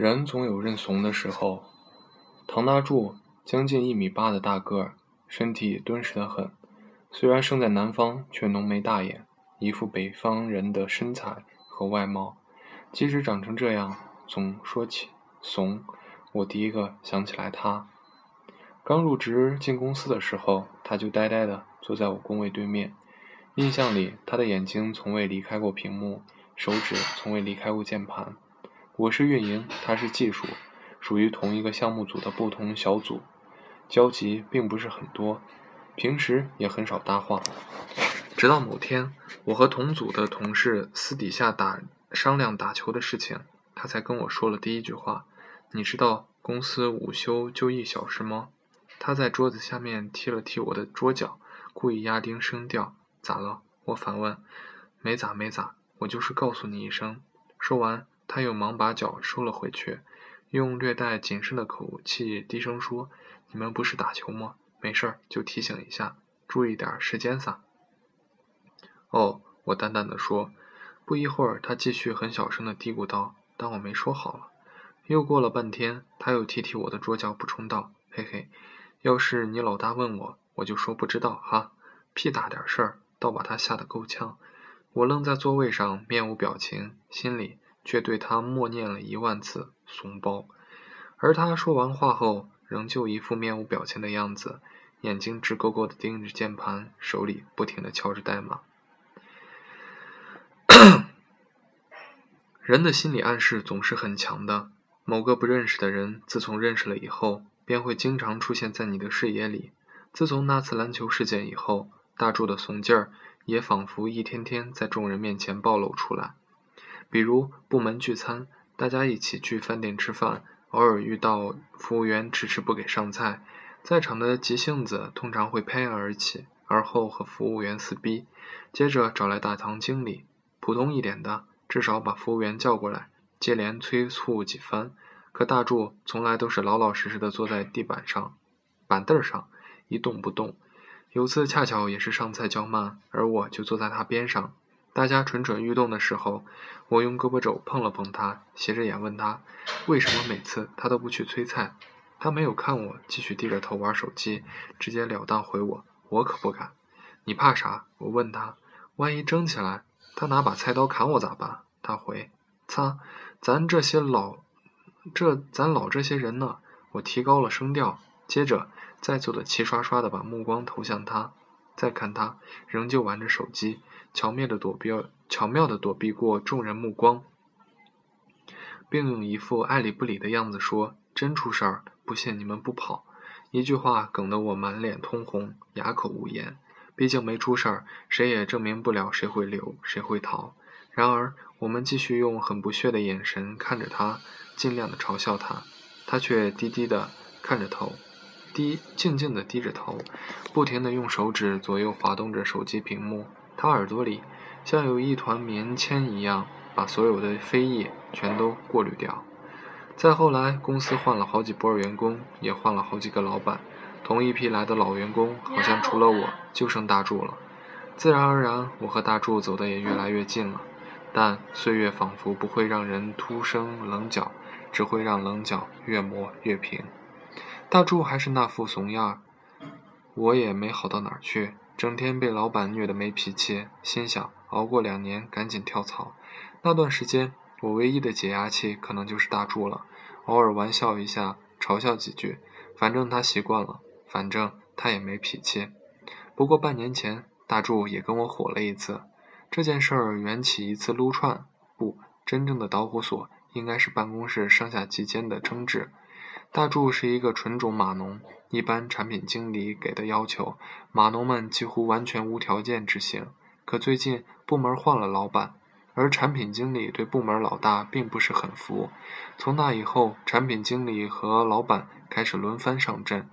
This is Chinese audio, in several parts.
人总有认怂的时候。唐大柱将近一米八的大个儿，身体敦实的很。虽然生在南方，却浓眉大眼，一副北方人的身材和外貌。即使长成这样，总说起怂，我第一个想起来他。刚入职进公司的时候，他就呆呆的坐在我工位对面。印象里，他的眼睛从未离开过屏幕，手指从未离开过键盘。我是运营，他是技术，属于同一个项目组的不同小组，交集并不是很多，平时也很少搭话。直到某天，我和同组的同事私底下打商量打球的事情，他才跟我说了第一句话：“你知道公司午休就一小时吗？”他在桌子下面踢了踢我的桌角，故意压低声调：“咋了？”我反问：“没咋没咋，我就是告诉你一声。”说完。他又忙把脚收了回去，用略带谨慎的口气低声说：“你们不是打球吗？没事儿就提醒一下，注意点时间撒。”哦，我淡淡的说。不一会儿，他继续很小声的嘀咕道：“当我没说好了。”又过了半天，他又踢踢我的桌角，补充道：“嘿嘿，要是你老大问我，我就说不知道哈。屁大点事儿，倒把他吓得够呛。”我愣在座位上，面无表情，心里。却对他默念了一万次“怂包”，而他说完话后，仍旧一副面无表情的样子，眼睛直勾勾地盯着键盘，手里不停地敲着代码。人的心理暗示总是很强的，某个不认识的人，自从认识了以后，便会经常出现在你的视野里。自从那次篮球事件以后，大柱的怂劲儿也仿佛一天天在众人面前暴露出来。比如部门聚餐，大家一起去饭店吃饭，偶尔遇到服务员迟迟不给上菜，在场的急性子通常会拍案而起，而后和服务员撕逼，接着找来大堂经理，普通一点的，至少把服务员叫过来，接连催促几番。可大柱从来都是老老实实的坐在地板上、板凳上一动不动。有次恰巧也是上菜较慢，而我就坐在他边上。大家蠢蠢欲动的时候，我用胳膊肘碰了碰他，斜着眼问他：“为什么每次他都不去催菜？”他没有看我，继续低着头玩手机，直截了当回我：“我可不敢。”“你怕啥？”我问他：“万一争起来，他拿把菜刀砍我咋办？”他回：“擦，咱这些老，这咱老这些人呢？”我提高了声调，接着在座的齐刷刷的把目光投向他，再看他，仍旧玩着手机。巧妙的躲避，巧妙的躲避过众人目光，并用一副爱理不理的样子说：“真出事儿，不信你们不跑。”一句话梗得我满脸通红，哑口无言。毕竟没出事儿，谁也证明不了谁会留，谁会逃。然而，我们继续用很不屑的眼神看着他，尽量的嘲笑他，他却低低的看着头，低静静的低着头，不停的用手指左右滑动着手机屏幕。他耳朵里像有一团棉签一样，把所有的非议全都过滤掉。再后来，公司换了好几波员工，也换了好几个老板。同一批来的老员工，好像除了我，就剩大柱了。自然而然，我和大柱走得也越来越近了。但岁月仿佛不会让人突生棱角，只会让棱角越磨越平。大柱还是那副怂样，我也没好到哪儿去。整天被老板虐得没脾气，心想熬过两年赶紧跳槽。那段时间，我唯一的解压器可能就是大柱了，偶尔玩笑一下，嘲笑几句，反正他习惯了，反正他也没脾气。不过半年前，大柱也跟我火了一次。这件事儿缘起一次撸串，不，真正的导火索应该是办公室上下级间的争执。大柱是一个纯种码农，一般产品经理给的要求，码农们几乎完全无条件执行。可最近部门换了老板，而产品经理对部门老大并不是很服。从那以后，产品经理和老板开始轮番上阵，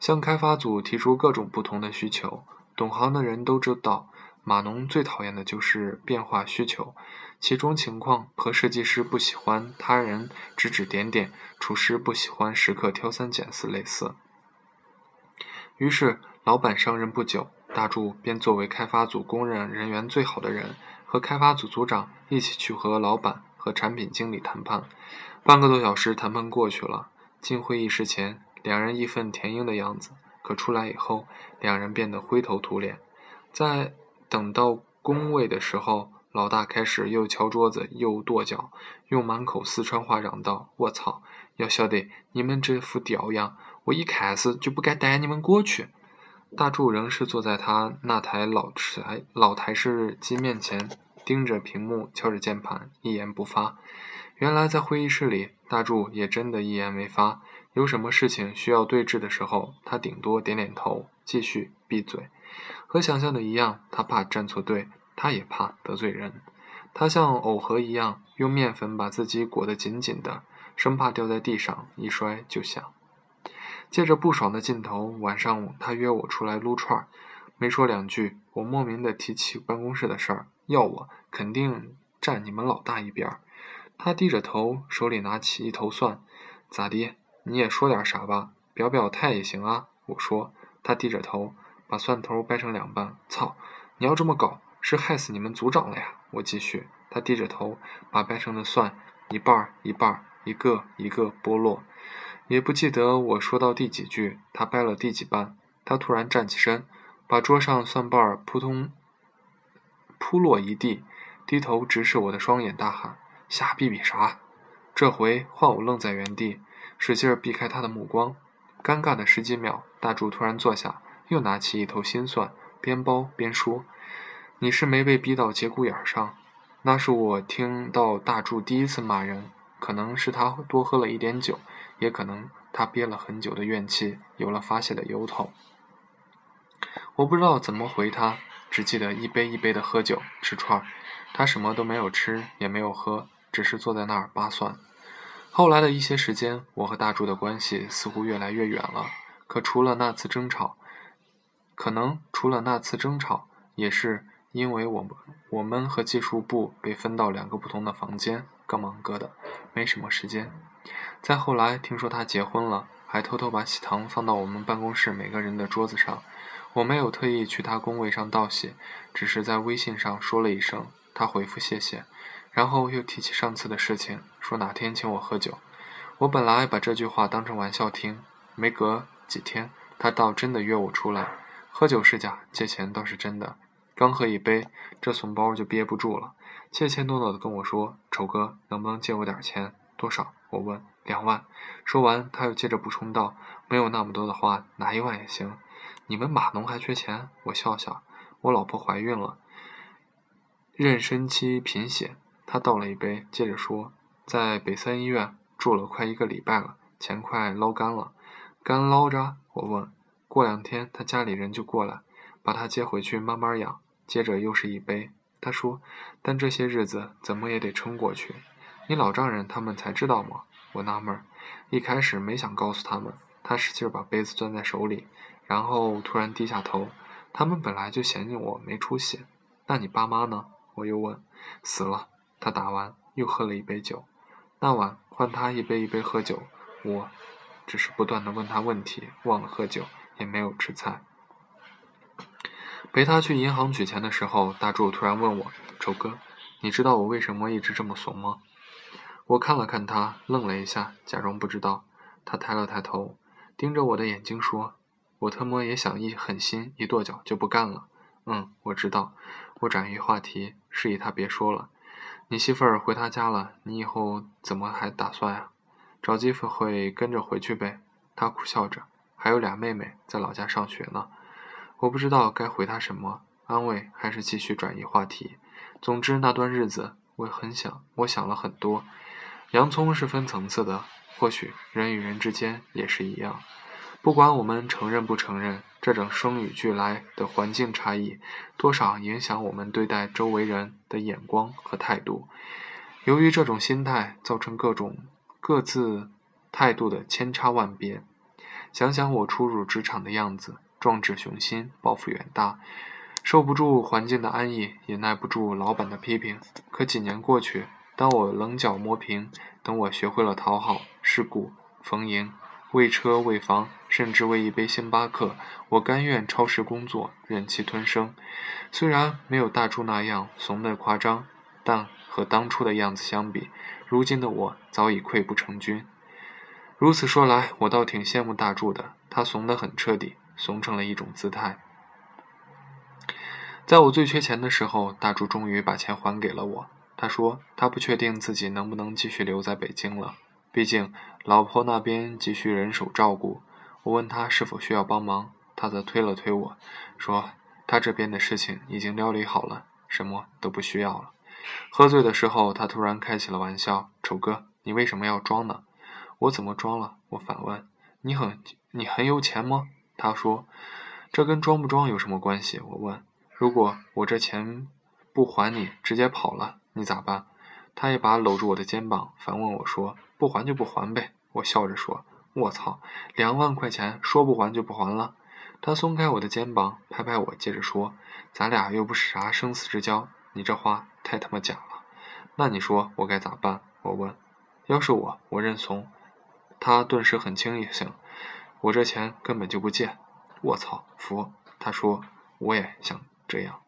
向开发组提出各种不同的需求。懂行的人都知道。码农最讨厌的就是变化需求，其中情况和设计师不喜欢他人指指点点，厨师不喜欢时刻挑三拣四类似。于是，老板上任不久，大柱便作为开发组公认人缘最好的人，和开发组组长一起去和老板和产品经理谈判。半个多小时谈判过去了，进会议室前，两人义愤填膺的样子，可出来以后，两人变得灰头土脸。在等到工位的时候，老大开始又敲桌子又跺脚，用满口四川话嚷道：“我操！要晓得你们这副屌样，我一开始就不该带你们过去。”大柱仍是坐在他那台老台老台式机面前，盯着屏幕，敲着键盘，一言不发。原来在会议室里，大柱也真的一言没发。有什么事情需要对峙的时候，他顶多点点头，继续闭嘴。和想象的一样，他怕站错队。他也怕得罪人，他像藕盒一样用面粉把自己裹得紧紧的，生怕掉在地上一摔就响。借着不爽的劲头，晚上他约我出来撸串儿，没说两句，我莫名的提起办公室的事儿，要我肯定站你们老大一边儿。他低着头，手里拿起一头蒜，咋的？你也说点啥吧，表表态也行啊。我说，他低着头，把蒜头掰成两半，操，你要这么搞？是害死你们组长了呀！我继续，他低着头，把掰成的蒜一半儿一半儿，一个一个剥落。也不记得我说到第几句，他掰了第几半。他突然站起身，把桌上蒜瓣儿扑通扑落一地，低头直视我的双眼，大喊：“瞎比比啥？”这回换我愣在原地，使劲避开他的目光。尴尬的十几秒，大柱突然坐下，又拿起一头新蒜，边剥边说。你是没被逼到节骨眼上，那是我听到大柱第一次骂人，可能是他多喝了一点酒，也可能他憋了很久的怨气有了发泄的由头。我不知道怎么回他，只记得一杯一杯的喝酒吃串儿，他什么都没有吃也没有喝，只是坐在那儿扒蒜。后来的一些时间，我和大柱的关系似乎越来越远了。可除了那次争吵，可能除了那次争吵，也是。因为我们我们和技术部被分到两个不同的房间，各忙各的，没什么时间。再后来听说他结婚了，还偷偷把喜糖放到我们办公室每个人的桌子上。我没有特意去他工位上道喜，只是在微信上说了一声，他回复谢谢，然后又提起上次的事情，说哪天请我喝酒。我本来把这句话当成玩笑听，没隔几天，他倒真的约我出来喝酒是假，借钱倒是真的。刚喝一杯，这怂包就憋不住了，怯怯懦懦地跟我说：“丑哥，能不能借我点钱？多少？”我问。两万。说完，他又接着补充道：“没有那么多的话，拿一万也行。你们码农还缺钱？”我笑笑。我老婆怀孕了，妊娠期贫血。他倒了一杯，接着说：“在北三医院住了快一个礼拜了，钱快捞干了。干捞着？”我问。过两天他家里人就过来，把他接回去慢慢养。接着又是一杯，他说：“但这些日子怎么也得撑过去。你老丈人他们才知道吗？”我纳闷，一开始没想告诉他们。他使劲把杯子攥在手里，然后突然低下头。他们本来就嫌弃我没出息。那你爸妈呢？我又问。死了。他打完又喝了一杯酒。那晚换他一杯一杯喝酒，我只是不断的问他问题，忘了喝酒，也没有吃菜。陪他去银行取钱的时候，大柱突然问我：“丑哥，你知道我为什么一直这么怂吗？”我看了看他，愣了一下，假装不知道。他抬了抬头，盯着我的眼睛说：“我特么也想一狠心，一跺脚就不干了。”嗯，我知道。我转移话题，示意他别说了。你媳妇儿回他家了，你以后怎么还打算呀？找机会跟着回去呗。他苦笑着，还有俩妹妹在老家上学呢。我不知道该回她什么，安慰还是继续转移话题。总之那段日子，我很想，我想了很多。洋葱是分层次的，或许人与人之间也是一样。不管我们承认不承认，这种生与俱来的环境差异，多少影响我们对待周围人的眼光和态度。由于这种心态，造成各种各自态度的千差万别。想想我初入职场的样子。壮志雄心，抱负远大，受不住环境的安逸，也耐不住老板的批评。可几年过去，当我棱角磨平，等我学会了讨好、世故、逢迎，为车为房，甚至为一杯星巴克，我甘愿超时工作，忍气吞声。虽然没有大柱那样怂得夸张，但和当初的样子相比，如今的我早已溃不成军。如此说来，我倒挺羡慕大柱的，他怂得很彻底，怂成了一种姿态。在我最缺钱的时候，大柱终于把钱还给了我。他说他不确定自己能不能继续留在北京了，毕竟老婆那边急需人手照顾。我问他是否需要帮忙，他则推了推我说他这边的事情已经料理好了，什么都不需要了。喝醉的时候，他突然开起了玩笑：“丑哥，你为什么要装呢？”我怎么装了？我反问：“你很你很有钱吗？”他说：“这跟装不装有什么关系？”我问。如果我这钱不还你，直接跑了，你咋办？他一把搂住我的肩膀，反问我说：“不还就不还呗。”我笑着说：“我操，两万块钱，说不还就不还了？”他松开我的肩膀，拍拍我，接着说：“咱俩又不是啥生死之交，你这话太他妈假了。”那你说我该咋办？我问。要是我，我认怂。他顿时很清醒，我这钱根本就不借。我操，服。他说：“我也想。”这样，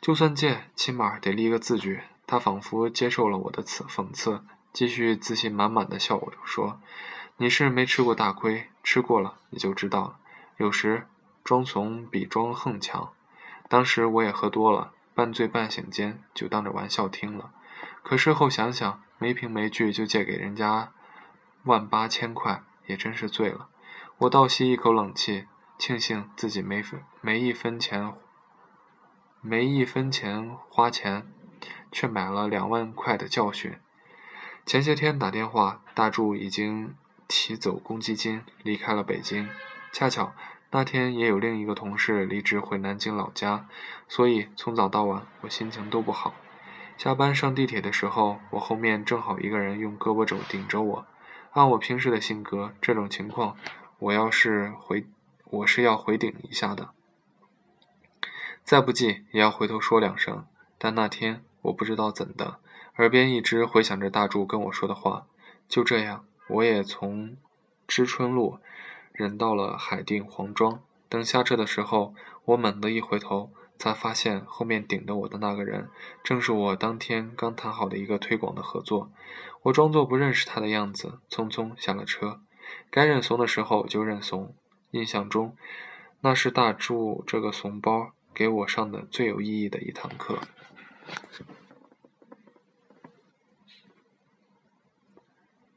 就算借，起码得立个字据。他仿佛接受了我的此讽刺，继续自信满满的笑我说：“你是没吃过大亏，吃过了你就知道了。有时装怂比装横强。当时我也喝多了，半醉半醒间就当着玩笑听了。可事后想想，没凭没据就借给人家万八千块，也真是醉了。我倒吸一口冷气，庆幸自己没分没一分钱。”没一分钱花钱，却买了两万块的教训。前些天打电话，大柱已经提走公积金，离开了北京。恰巧那天也有另一个同事离职回南京老家，所以从早到晚我心情都不好。下班上地铁的时候，我后面正好一个人用胳膊肘顶着我。按我平时的性格，这种情况我要是回，我是要回顶一下的。再不济也要回头说两声，但那天我不知道怎的，耳边一直回响着大柱跟我说的话。就这样，我也从知春路忍到了海淀黄庄。等下车的时候，我猛地一回头，才发现后面顶着我的那个人，正是我当天刚谈好的一个推广的合作。我装作不认识他的样子，匆匆下了车。该认怂的时候就认怂。印象中，那是大柱这个怂包。给我上的最有意义的一堂课。